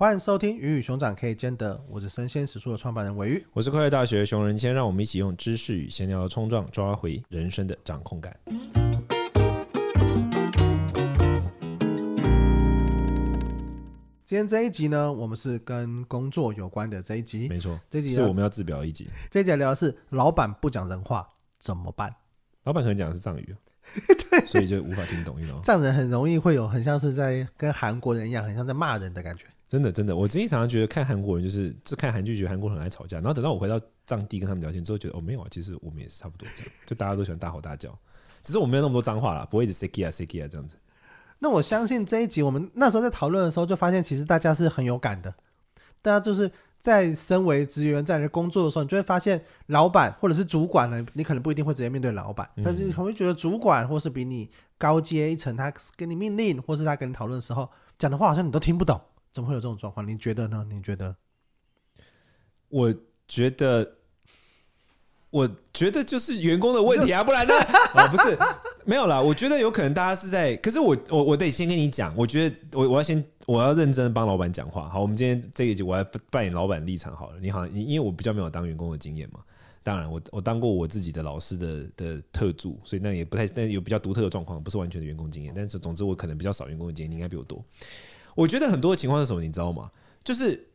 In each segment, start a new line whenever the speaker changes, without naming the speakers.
欢迎收听《鱼与熊掌可以兼得》，我是生鲜食书的创办人韦玉，
我是快乐大学熊仁谦，让我们一起用知识与闲聊的冲撞，抓回人生的掌控感。
今天这一集呢，我们是跟工作有关的这一集，
没错，
这一集
是我们要自表一集。
这一集聊的是老板不讲人话怎么办？
老板可能讲的是藏语，
对，
所以就无法听懂，你懂吗？
藏人很容易会有很像是在跟韩国人一样，很像在骂人的感觉。
真的，真的，我经常常觉得看韩国人就是，就看韩剧觉得韩国人很爱吵架，然后等到我回到藏地跟他们聊天之后，觉得哦没有啊，其实我们也是差不多这样，就大家都喜欢大吼大叫，只是我没有那么多脏话啦，不会一直 say kia say kia 这样子。
那我相信这一集我们那时候在讨论的时候，就发现其实大家是很有感的，大家就是在身为职员在工作的时候，你就会发现老板或者是主管呢，你可能不一定会直接面对老板，但是你会觉得主管或是比你高阶一层，他给你命令或是他跟你讨论的时候讲的话，好像你都听不懂。怎么会有这种状况？你觉得呢？你觉得？
我觉得，我觉得就是员工的问题啊，不然呢？啊，不是，没有啦。我觉得有可能大家是在，可是我我我得先跟你讲，我觉得我我要先我要认真帮老板讲话。好，我们今天这一集我要扮演老板立场好了。你好，你因为我比较没有当员工的经验嘛，当然我我当过我自己的老师的的特助，所以那也不太，但有比较独特的状况，不是完全的员工经验。但是总之我可能比较少员工的经验，你应该比我多。我觉得很多的情况是什么，你知道吗？就是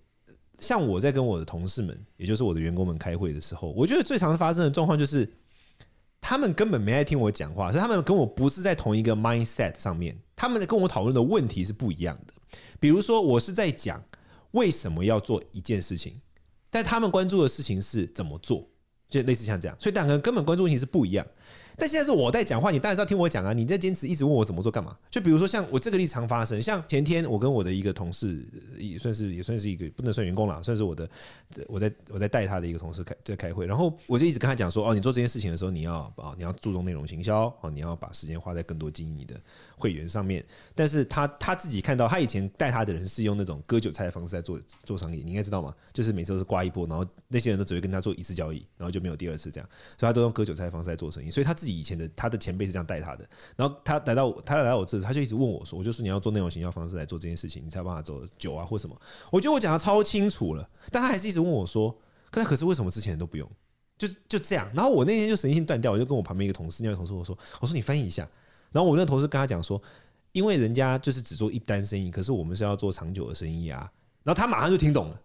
像我在跟我的同事们，也就是我的员工们开会的时候，我觉得最常发生的状况就是，他们根本没在听我讲话，是他们跟我不是在同一个 mindset 上面，他们跟我讨论的问题是不一样的。比如说，我是在讲为什么要做一件事情，但他们关注的事情是怎么做，就类似像这样，所以两个人根本关注问题是不一样。但现在是我在讲话，你当然是要听我讲啊！你在坚持一直问我怎么做干嘛？就比如说像我这个例子常发生，像前天我跟我的一个同事，也算是也算是一个不能算员工啦，算是我的我在我在带他的一个同事开在开会，然后我就一直跟他讲说：哦，你做这件事情的时候，你要啊你要注重内容行销哦，你要把时间花在更多经营你的会员上面。但是他他自己看到，他以前带他的人是用那种割韭菜的方式在做做商业，你应该知道吗？就是每次都是刮一波，然后那些人都只会跟他做一次交易，然后就没有第二次这样，所以他都用割韭菜的方式在做生意，所以他自自己以前的他的前辈是这样带他的，然后他来到他来到我这，他就一直问我说：“我就说你要做内容行销方式来做这件事情，你才帮他做酒啊，或什么？”我觉得我讲的超清楚了，但他还是一直问我说：“可是可是为什么之前都不用？”就是就这样。然后我那天就神经断掉，我就跟我旁边一个同事，那位同事我说：“我说你翻译一下。”然后我那同事跟他讲说：“因为人家就是只做一单生意，可是我们是要做长久的生意啊。”然后他马上就听懂了。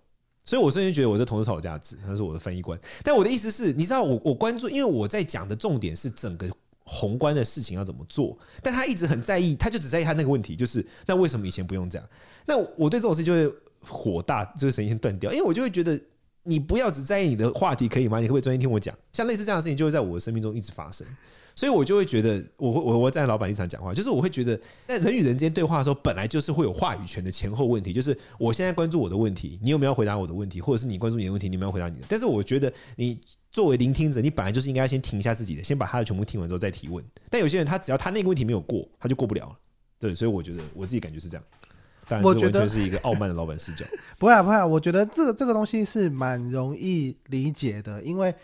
所以，我瞬间觉得我这同事超有价值，他是我的翻译官。但我的意思是，你知道我，我关注，因为我在讲的重点是整个宏观的事情要怎么做。但他一直很在意，他就只在意他那个问题，就是那为什么以前不用这样？那我对这种事就会火大，就是神经断掉，因为我就会觉得，你不要只在意你的话题可以吗？你可不可以专心听我讲？像类似这样的事情，就会在我的生命中一直发生。所以我就会觉得，我会我我站在老板立场讲话，就是我会觉得，在人与人之间对话的时候，本来就是会有话语权的前后问题。就是我现在关注我的问题，你有没有回答我的问题，或者是你关注你的问题，你有没有回答你的？但是我觉得，你作为聆听者，你本来就是应该先停一下自己的，先把他的全部听完之后再提问。但有些人，他只要他那个问题没有过，他就过不了了。对，所以我觉得我自己感觉是这样。但是我觉得是一个傲慢的老板视角。
不会啊，不会啊，我觉得这个这个东西是蛮容易理解的，因为。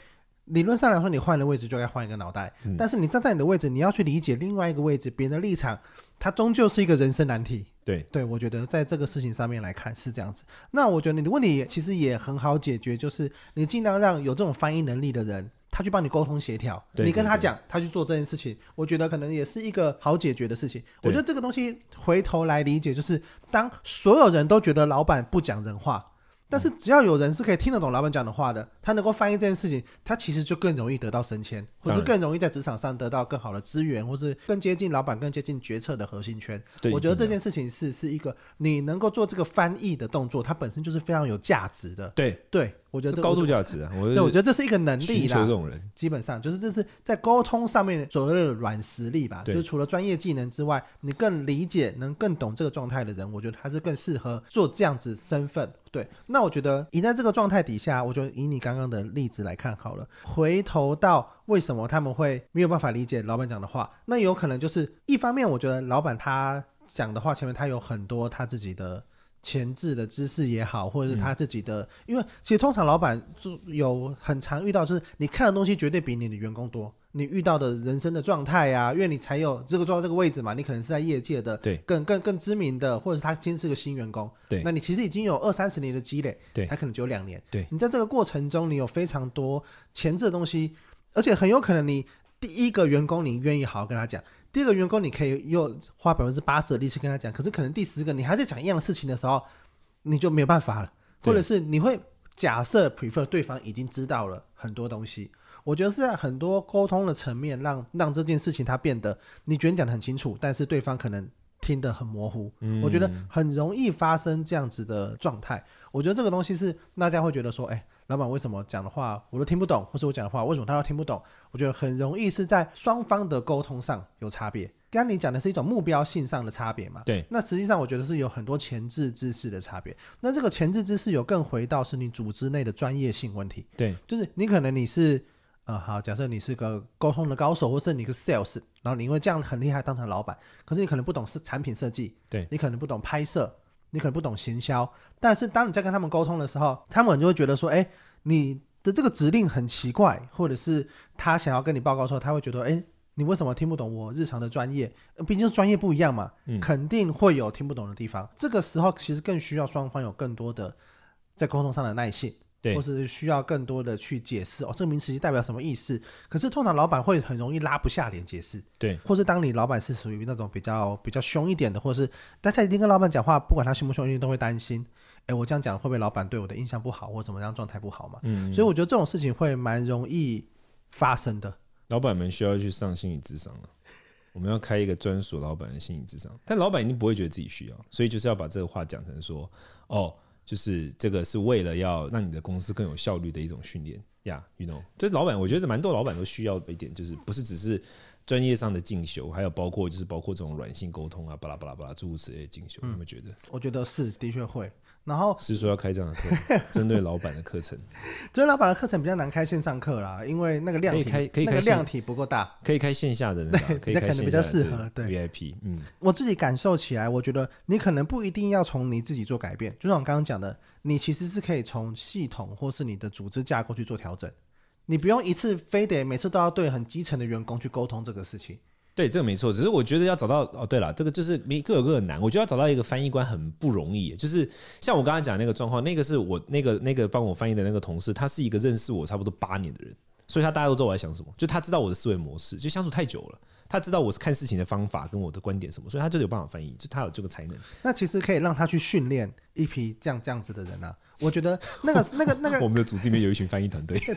理论上来说，你换的位置就该换一个脑袋。嗯、但是你站在你的位置，你要去理解另外一个位置别人的立场，它终究是一个人生难题。
对
对，我觉得在这个事情上面来看是这样子。那我觉得你的问题其实也很好解决，就是你尽量让有这种翻译能力的人，他去帮你沟通协调。你跟他讲，他去做这件事情，我觉得可能也是一个好解决的事情。我觉得这个东西回头来理解，就是当所有人都觉得老板不讲人话。但是只要有人是可以听得懂老板讲的话的，他能够翻译这件事情，他其实就更容易得到升迁，或是更容易在职场上得到更好的资源，或是更接近老板、更接近决策的核心圈。我觉得这件事情是是一个你能够做这个翻译的动作，它本身就是非常有价值的。对对。我觉得这
高度价值啊！我
对，我觉得这是一个能力啦。
这种人
基本上就是这是在沟通上面所谓的软实力吧。就是除了专业技能之外，你更理解、能更懂这个状态的人，我觉得他是更适合做这样子身份。对，那我觉得你在这个状态底下，我觉得以你刚刚的例子来看好了，回头到为什么他们会没有办法理解老板讲的话，那有可能就是一方面，我觉得老板他讲的话前面他有很多他自己的。前置的知识也好，或者是他自己的，嗯、因为其实通常老板就有很常遇到，就是你看的东西绝对比你的员工多，你遇到的人生的状态呀，因为你才有这个坐到这个位置嘛，你可能是在业界的
对
更更更知名的，或者是他今天是个新员工，
对，
那你其实已经有二三十年的积累，
对，
他可能只有两年，
对，
你在这个过程中，你有非常多前置的东西，而且很有可能你第一个员工你愿意好好跟他讲。第二个员工，你可以又花百分之八十的力气跟他讲，可是可能第十个你还在讲一样的事情的时候，你就没有办法了，或者是你会假设 prefer 对方已经知道了很多东西。我觉得是在很多沟通的层面让，让让这件事情它变得你觉得你讲的很清楚，但是对方可能听得很模糊。嗯，我觉得很容易发生这样子的状态。我觉得这个东西是大家会觉得说，哎。老板为什么讲的话我都听不懂，或是我讲的话为什么他都听不懂？我觉得很容易是在双方的沟通上有差别。刚刚你讲的是一种目标性上的差别嘛？
对。
那实际上我觉得是有很多前置知识的差别。那这个前置知识有更回到是你组织内的专业性问题。
对。
就是你可能你是呃好，假设你是个沟通的高手，或是你个 sales，然后你因为这样很厉害当成老板，可是你可能不懂是产品设计，
对
你可能不懂拍摄。你可能不懂行销，但是当你在跟他们沟通的时候，他们就会觉得说：“哎，你的这个指令很奇怪，或者是他想要跟你报告的时候，他会觉得：哎，你为什么听不懂我日常的专业？毕竟专业不一样嘛，肯定会有听不懂的地方。嗯。这个时候其实更需要双方有更多的在沟通上的耐性。”或是需要更多的去解释哦，这个名词代表什么意思？可是通常老板会很容易拉不下脸解释，
对。
或是当你老板是属于那种比较比较凶一点的，或是大家一定跟老板讲话，不管他凶不凶，一定都会担心，哎，我这样讲会不会老板对我的印象不好，或怎么样状态不好嘛？嗯。所以我觉得这种事情会蛮容易发生的。
老板们需要去上心理智商了，我们要开一个专属老板的心理智商，但老板一定不会觉得自己需要，所以就是要把这个话讲成说，哦。就是这个是为了要让你的公司更有效率的一种训练。呀，you know，这老板我觉得蛮多老板都需要的一点，就是不是只是专业上的进修，还有包括就是包括这种软性沟通啊，巴拉巴拉巴拉诸如此类的进修，你有没有觉得？
我觉得是，的确会。然后
是说要开这样的课，针对老板的课程。
针对老板的课程比较难开线上课啦，因为那个量体
可以开，可以开，那个
量体不够大。
可以开线下的，那可以开线下的，可能比较适合。对，VIP。嗯，
我自己感受起来，我觉得你可能不一定要从你自己做改变，就像我刚刚讲的，你其实是可以从系统或是你的组织架构去做调整，你不用一次非得每次都要对很基层的员工去沟通这个事情。
对，这个没错，只是我觉得要找到哦，对了，这个就是每各有各的难。我觉得要找到一个翻译官很不容易，就是像我刚才讲那个状况，那个是我那个那个帮我翻译的那个同事，他是一个认识我差不多八年的人，所以他大家都知道我在想什么，就他知道我的思维模式，就相处太久了，他知道我是看事情的方法跟我的观点什么，所以他就有办法翻译，就他有这个才能。
那其实可以让他去训练一批这样这样子的人啊。我觉得那个那个那个，
我们的组织里面有一群翻译团队。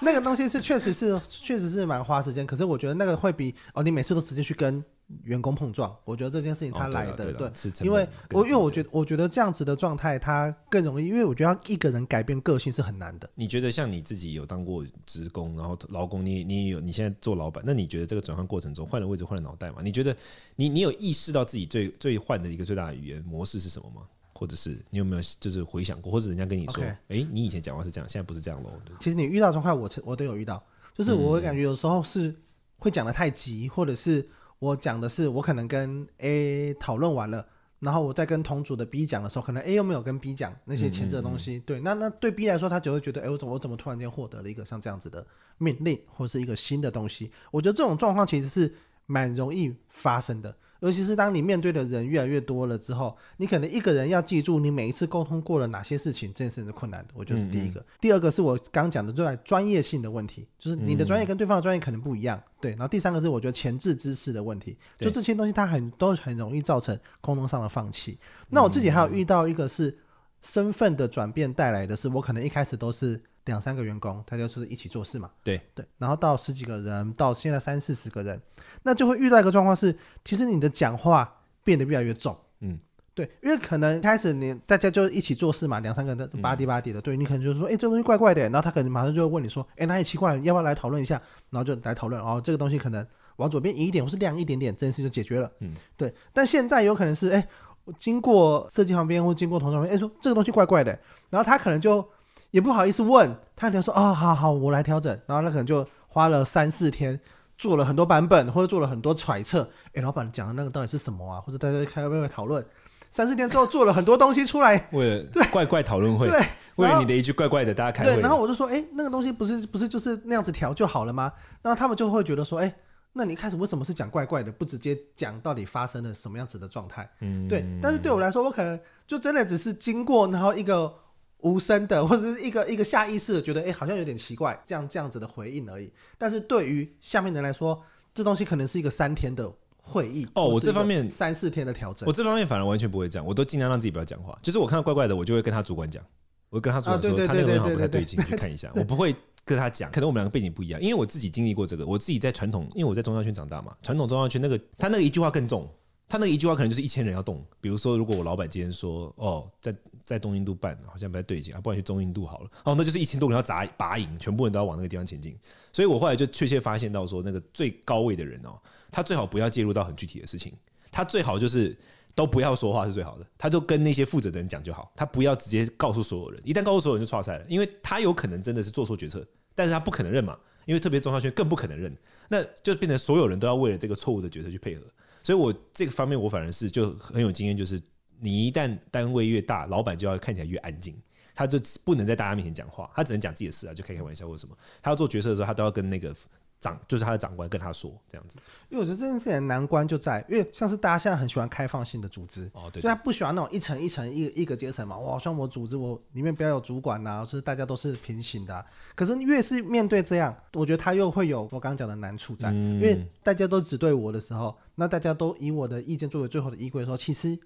对，那个东西是确实是确实是蛮花时间，可是我觉得那个会比哦，你每次都直接去跟员工碰撞，我觉得这件事情它来的、哦、对，对，对，因为我因为我觉得我觉得这样子的状态它更容易，因为我觉得一个人改变个性是很难的。
你觉得像你自己有当过职工，然后劳工，你你有你现在做老板，那你觉得这个转换过程中换了位置换了脑袋吗？你觉得你你有意识到自己最最换的一个最大的语言模式是什么吗？或者是你有没有就是回想过，或者人家跟你说，哎 Okay.、欸，你以前讲话是这样，现在不是这样喽？
其实你遇到状况，我我都有遇到，就是我会感觉有时候是会讲的太急，嗯、或者是我讲的是我可能跟 A 讨论完了，然后我再跟同组的 B 讲的时候，可能 A 又没有跟 B 讲那些前置的东西，嗯嗯嗯对，那那对 B 来说，他就会觉得，哎、欸，我怎么我怎么突然间获得了一个像这样子的命令，或者是一个新的东西？我觉得这种状况其实是蛮容易发生的。尤其是当你面对的人越来越多了之后，你可能一个人要记住你每一次沟通过了哪些事情，这件事情是困难的。我觉得是第一个。嗯嗯。第二个是我刚讲的最专业性的问题，就是你的专业跟对方的专业可能不一样。对，然后第三个是我觉得前置知识的问题，就这些东西它很都很容易造成沟通上的放弃。那我自己还有遇到一个是身份的转变带来的是，我可能一开始都是。两三个员工，他就是一起做事嘛。
对
对，然后到十几个人，到现在三四十个人，那就会遇到一个状况是，其实你的讲话变得越来越重。嗯，对，因为可能开始你大家就一起做事嘛，两三个人吧唧吧唧的，对，你可能就是说，哎，这东西怪怪的，然后他可能马上就会问你说，哎，哪里奇怪，要不要来讨论一下？然后就来讨论，哦，这个东西可能往左边移一点，或是亮一点点，这件事就解决了。嗯，对。但现在有可能是，哎，经过设计旁边或经过同事旁边，哎，说这个东西怪怪的，然后他可能就。也不好意思问，他就说哦，好好，我来调整。然后他可能就花了三四天，做了很多版本，或者做了很多揣测。哎，老板讲的那个到底是什么啊？或者大家开会不会讨论？三四天之后做了很多东西出来，
为了怪怪讨论会，
对，
为了你的一句怪怪的，大家开会。
对，然后我就说，哎，那个东西不是不是就是那样子调就好了吗？然后他们就会觉得说，哎，那你一开始为什么是讲怪怪的，不直接讲到底发生了什么样子的状态？嗯，对。但是对我来说，我可能就真的只是经过，然后一个。无声的，或者是一个一个下意识的觉得，哎、欸，好像有点奇怪，这样这样子的回应而已。但是对于下面的人来说，这东西可能是一个三天的会议
哦。我这方面
三四天的调整，
我这方面反而完全不会这样，我都尽量让自己不要讲话。就是我看到怪怪的，我就会跟他主管讲，我会跟他主管说，他那个人好像不太对劲，去看一下。我不会跟他讲，可能我们两个背景不一样，因为我自己经历过这个，我自己在传统，因为我在中央圈长大嘛，传统中央圈那个他那个一句话更重。他那个一句话可能就是一千人要动，比如说，如果我老板今天说，哦，在在东印度办，好像不太对劲啊，不然去中印度好了，哦，那就是一千多人要砸拔营，全部人都要往那个地方前进。所以我后来就确切发现到说，那个最高位的人哦，他最好不要介入到很具体的事情，他最好就是都不要说话是最好的，他就跟那些负责的人讲就好，他不要直接告诉所有人，一旦告诉所有人就错赛了，因为他有可能真的是做错决策，但是他不可能认嘛，因为特别中小圈更不可能认，那就变成所有人都要为了这个错误的决策去配合。所以，我这个方面我反而是就很有经验，就是你一旦单位越大，老板就要看起来越安静，他就不能在大家面前讲话，他只能讲自己的事啊，就开开玩笑或什么。他要做决策的时候，他都要跟那个长，就是他的长官跟他说这样子。
因为我觉得这件事情的难关就在，因为像是大家现在很喜欢开放性的组织，哦，对，所以他不喜欢那种一层一层一个一个阶层嘛。我好像我组织我里面不要有主管呐，就是大家都是平行的啊。可是越是面对这样，我觉得他又会有我刚刚讲的难处在，因为大家都只对我的时候。那大家都以我的意见作为最后的依归，说其实，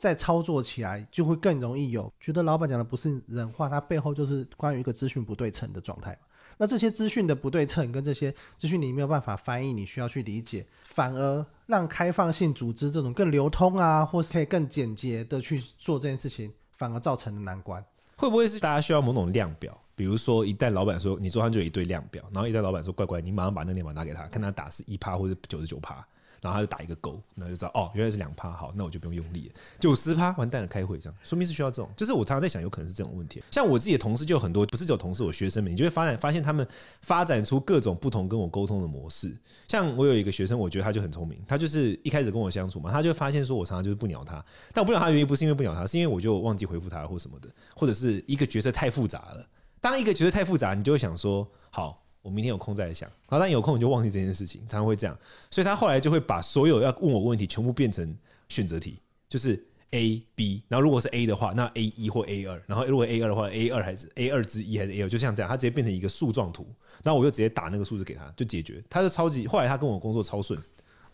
在操作起来就会更容易有觉得老板讲的不是人话，他背后就是关于一个资讯不对称的状态。那这些资讯的不对称跟这些资讯你没有办法翻译，你需要去理解，反而让开放性组织这种更流通啊，或是可以更简洁的去做这件事情，反而造成了难关。
会不会是大家需要某种量表？比如说，一旦老板说你桌上就有一堆量表，然后一旦老板说乖乖，你马上把那个量表拿给他，看他打是一趴或者九十九趴。然后他就打一个勾，那就知道哦，原来是两趴，好，那我就不用用力了。九十趴完蛋了，开会这样，说明是需要这种。就是我常常在想，有可能是这种问题。像我自己的同事就有很多，不是只有同事，我学生们，你就会发展发现他们发展出各种不同跟我沟通的模式。像我有一个学生，我觉得他就很聪明，他就是一开始跟我相处嘛，他就发现说我常常就是不鸟他，但我不鸟他的原因不是因为不鸟他，是因为我就忘记回复他或什么的，或者是一个角色太复杂了。当一个角色太复杂，你就会想说好。我明天有空再来想，然后，但有空你就忘记这件事情，常常会这样，所以他后来就会把所有要问我问题全部变成选择题，就是 A B，然后如果是 A 的话，那 A 一或 A 二，然后如果 A 二的话，A 二还是 A 二之一还是 A 二，就像这样，他直接变成一个树状图，然后我就直接打那个数字给他，就解决，他就超级，后来他跟我工作超顺。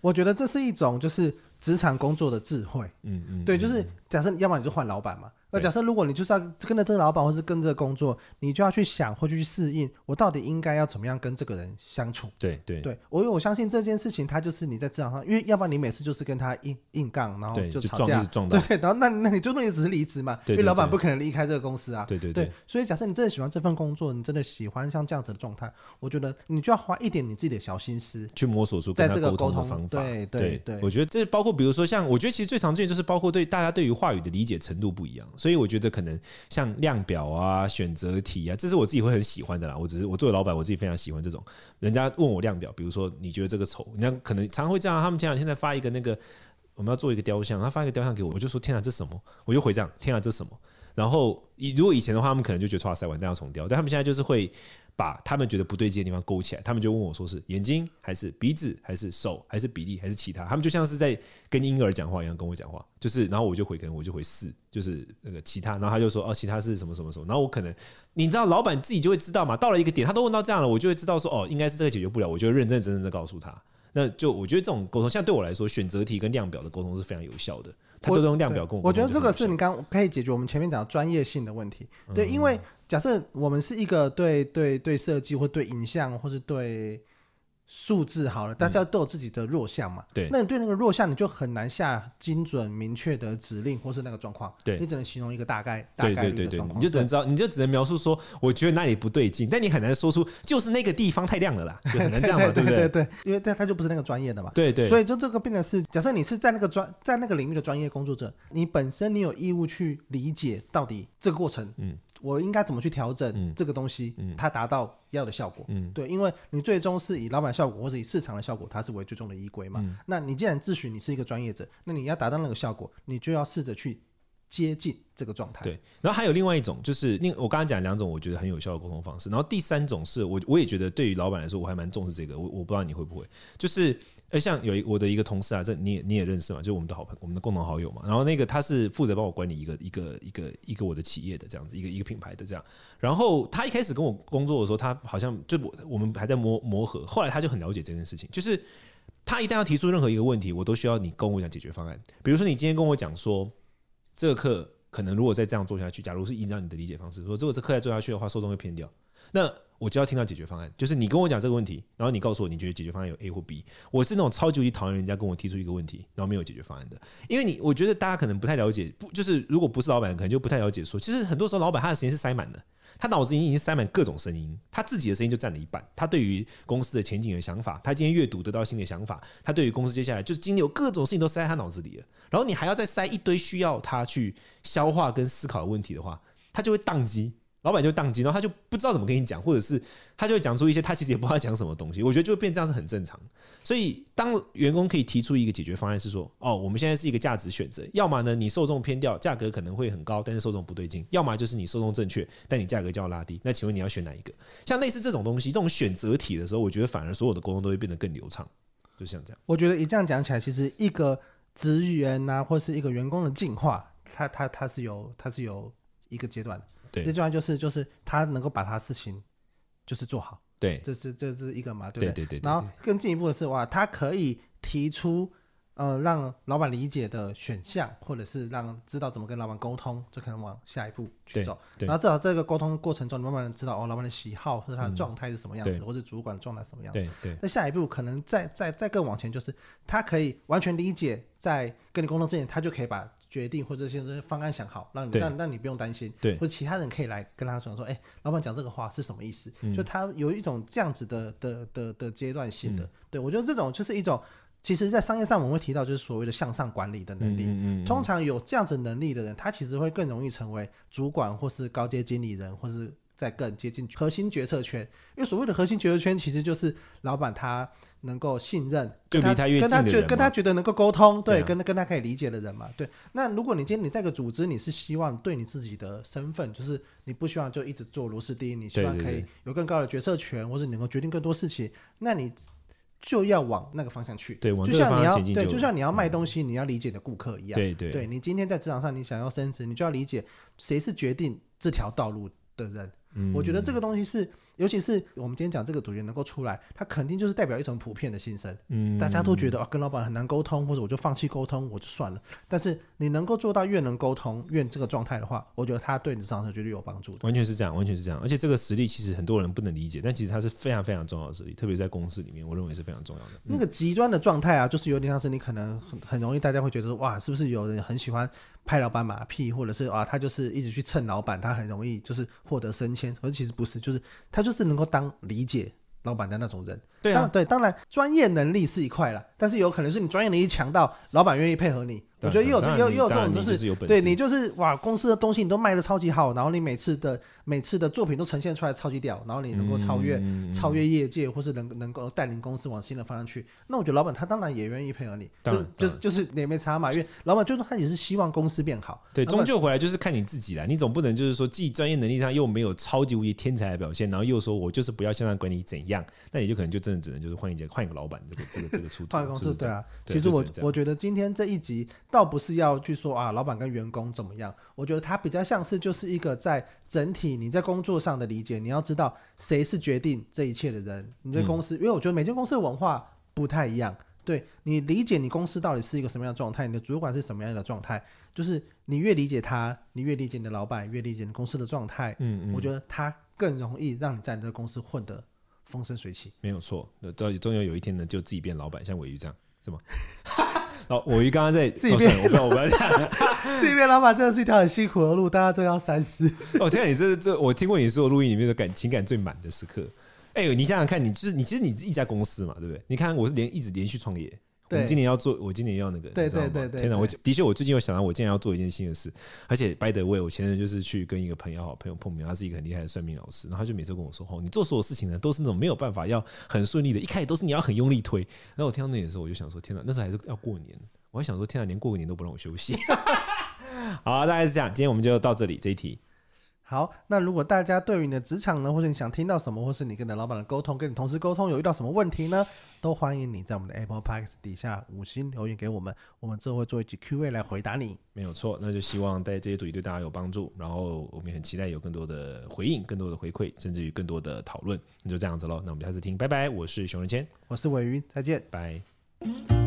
我觉得这是一种就是职场工作的智慧，嗯嗯，对，就是假设要么你就换老板嘛。那假设如果你就是要跟着这个老板，或是跟着工作，你就要去想或去适应，我到底应该要怎么样跟这个人相处？
对对。
对，我我相信这件事情，他就是你在职场上，因为要不然你每次就是跟他硬硬杠，然后就吵架，对对，然后那那你就那你只是离职嘛，因为老板不可能离开这个公司啊，对对对，所以假设你真的喜欢这份工作，你真的喜欢像这样子的状态，我觉得你就要花一点你自己的小心思
去摸索出在这个沟通的方法。
对对对，
我觉得这包括比如说像，我觉得其实最常见就是包括对大家对于话语的理解程度不一样，所以我觉得可能。像量表啊、选择题啊，这是我自己会很喜欢的啦。我只是我作为老板，我自己非常喜欢这种。人家问我量表，比如说你觉得这个丑，人家可能常会这样。他们前两天在发一个那个，我们要做一个雕像，他发一个雕像给我，我就说天啊，这什么？我就回这样，天啊，这什么？然后以如果以前的话，他们可能就觉得哇塞，完蛋要重雕，但他们现在就是会。把他们觉得不对劲的地方勾起来，他们就问我说：“是眼睛，还是鼻子，还是手，还是比例，还是其他？”他们就像是在跟婴儿讲话一样跟我讲话，就是，然后我就回，可能我就回是，就是那个其他，然后他就说：“哦，其他是什么什么什么？”然后我可能你知道，老板自己就会知道嘛。到了一个点，他都问到这样了，我就会知道说：“哦，应该是这个解决不了。”我就认认真真的告诉他。那就我觉得这种沟通，像对我来说，选择题跟量表的沟通是非常有效的。他都用量表跟我，
我觉得这个是你刚可以解决我们前面讲的专业性的问题。对，因为假设我们是一个对对对设计或对影像或是对。数字好了，大家都有自己的弱项嘛。对，那你对那个弱项，你就很难下精准明确的指令，或是那个状况。对，你只能形容一个大概，大概的状况。你就只能知道，你就只能描述说，我觉得哪里不对劲，但你很难说出就是那个地方太亮了啦，就很难这样嘛，对不对？对对，因为他他就不是那个专业的嘛。对对。所以就这个变成是，假设你是在那个专在那个领域的专业工作者，你本身你有义务去理解到底这个过程，嗯。我应该怎么去调整这个东西，它达到要的效果。
嗯，
对，因为你最终是以老板效果或者以市场的效果，它是为最终的依归嘛。
嗯、
那你既然自诩你是一个专业者，那你要达到那个效果，你就要试着去接近这个状态。
对，然后还有另外一种，就是另我刚刚讲两种，我觉得很有效的沟通方式。然后第三种是我我也觉得对于老板来说，我还蛮重视这个。我我不知道你会不会，就是。而像有一我的一个同事啊，这你也你也认识嘛，就我们的好朋，我们的共同好友嘛。然后那个他是负责帮我管理一个一个一个一个我的企业的这样子，一个一个品牌的这样。然后他一开始跟我工作的时候，他好像就我我们还在磨磨合。后来他就很了解这件事情，就是他一旦要提出任何一个问题，我都需要你跟我讲解决方案。比如说你今天跟我讲说，这个课可能如果再这样做下去，假如是依照你的理解方式，说如果这课再做下去的话，受众会偏掉，那。我就要听到解决方案，就是你跟我讲这个问题，然后你告诉我你觉得解决方案有 A 或 B。我是那种超级无敌讨厌人家跟我提出一个问题，然后没有解决方案的，因为你我觉得大家可能不太了解，不就是如果不是老板，可能就不太了解说，其实很多时候老板他的时间是塞满的，他脑子已经塞满各种声音，他自己的声音就占了一半，他对于公司的前景的想法，他今天阅读得到新的想法，他对于公司接下来就是经历有各种事情都塞在他脑子里了，然后你还要再塞一堆需要他去消化跟思考的问题的话，他就会宕机。老板就当机，然后他就不知道怎么跟你讲，或者是他就会讲出一些他其实也不知道讲什么东西。我觉得就会变这样是很正常。所以当员工可以提出一个解决方案，是说哦，我们现在是一个价值选择，要么呢你受众偏掉，价格可能会很高，但是受众不对劲；要么就是你受众正确，但你价格就要拉低。那请问你要选哪一个？像类似这种东西，这种选择题的时候，我觉得反而所有的沟通都会变得更流畅。就像这样，
我觉得一这样讲起来，其实一个职员啊，或是一个员工的进化，他他他是有他是有一个阶段的。这句话就是就是他能够把他事情就是做好，
对，
这是这是一个嘛，对不
对？对对对，对。
然后更进一步的是哇，他可以提出呃让老板理解的选项，或者是让知道怎么跟老板沟通，就可能往下一步去走。然后至少这个沟通过程中，你慢慢的知道哦，老板的喜好或者他的状态是什么样子，嗯、或者主管的状态什么样子。
对对。
那下一步可能再再再更往前，就是他可以完全理解，在跟你沟通之前，他就可以把。决定或者这些方案想好，让你让让你不用担心，
对，
或者其他人可以来跟他讲说，哎、欸，老板讲这个话是什么意思？
嗯、
就他有一种这样子的的的的阶段性的，
嗯、
对我觉得这种就是一种，其实，在商业上我们会提到就是所谓的向上管理的能力。
嗯嗯嗯、
通常有这样子能力的人，他其实会更容易成为主管或是高阶经理人，或是。再更接近核心决策圈，因为所谓的核心决策圈，其实就是老板他能够信任，跟他跟他觉跟他觉得能够沟通，对，跟跟他可以理解的人嘛，对。那如果你今天你在一个组织，你是希望对你自己的身份，就是你不希望就一直做螺丝钉，你希望可以有更高的决策权，或者你能够决定更多事情，那你就要往那个方向去。
对，
就像你要对，就像你要卖东西，你要理解你的顾客一样。
对对，
对你今天在职场上你想要升职，你就要理解谁是决定这条道路的人。我觉得这个东西是，尤其是我们今天讲这个主角能够出来，他肯定就是代表一种普遍的心声。嗯，大家都觉得啊，跟老板很难沟通，或者我就放弃沟通，我就算了。但是你能够做到越能沟通越这个状态的话，我觉得他对你的上升绝对有帮助的。
完全是这样，完全是这样。而且这个实力其实很多人不能理解，但其实它是非常非常重要的实力，特别在公司里面，我认为是非常重要的。
那个极端的状态啊，就是有点像是你可能很很容易，大家会觉得说哇，是不是有人很喜欢？拍老板马屁，或者是啊，他就是一直去蹭老板，他很容易就是获得升迁。可是其实不是，就是他就是能够当理解老板的那种人。对啊，对，当然专业能力是一块啦，但是有可能是你专业能力强到老板愿意配合你。我觉得也有，也有，也有这种，就是对你就是哇，公司的东西你都卖的超级好，然后你每次的每次的作品都呈现出来超级屌，然后你能够超越超越业界，或是能能够带领公司往新的方向去。那我觉得老板他当然也愿意配合你，就就是就是也没差嘛，因为老板就是他也是希望公司变好。
对，终究回来就是看你自己啦，你总不能就是说既专业能力上又没有超级无敌天才的表现，然后又说我就是不要向上管理怎样，那你就可能就真的只能就是换一家换一个老板，这个这个这个出
换公司对啊。其实我我觉得今天这一集倒不是要。去说啊，老板跟员工怎么样？我觉得他比较像是就是一个在整体你在工作上的理解。你要知道谁是决定这一切的人。你对公司，嗯、因为我觉得每间公司的文化不太一样。对，你理解你公司到底是一个什么样的状态，你的主管是什么样的状态，就是你越理解他，你越理解你的老板，越理解你公司的状态。嗯嗯，我觉得他更容易让你在你这个公司混得风生水起。
没有错，到终有有一天呢，就自己变老板，像尾鱼这样，是吗？哦，我鱼刚刚在
自己变，
我不要，我不要这样。
自己变老板真的是一条很辛苦的路，大家真的要三思。
哦，天啊，你这这，我听过你说录音里面的感情感最满的时刻。哎、欸，你想想看，你就是你，其实你是一家公司嘛，对不对？你看我是连一直连续创业，我们今年要做，我今年要那个，
对对对对。
天哪，我的确，我最近有想到，我今年要做一件新的事。而且，by the way，我前阵就是去跟一个朋友，好朋友碰面，他是一个很厉害的算命老师，然后他就每次跟我说：“哦，你做所有事情呢，都是那种没有办法要很顺利的，一开始都是你要很用力推。”然后我听到那点的时候，我就想说：“天哪，那时候还是要过年，我还想说，天哪，连过个年都不让我休息。”好，大概是这样，今天我们就到这里这一题。
好，那如果大家对于你的职场呢，或者你想听到什么，或是你跟你的老板的沟通，跟你同事沟通有遇到什么问题呢，都欢迎你在我们的 Apple Podcast 底下五星留言给我们，我们之后会做一集 Q&A 来回答你。
没有错，那就希望在这些主题对大家有帮助，然后我们也很期待有更多的回应、更多的回馈，甚至于更多的讨论。那就这样子喽，那我们下次听，拜拜。我是熊仁谦，
我是伟云，再见，
拜。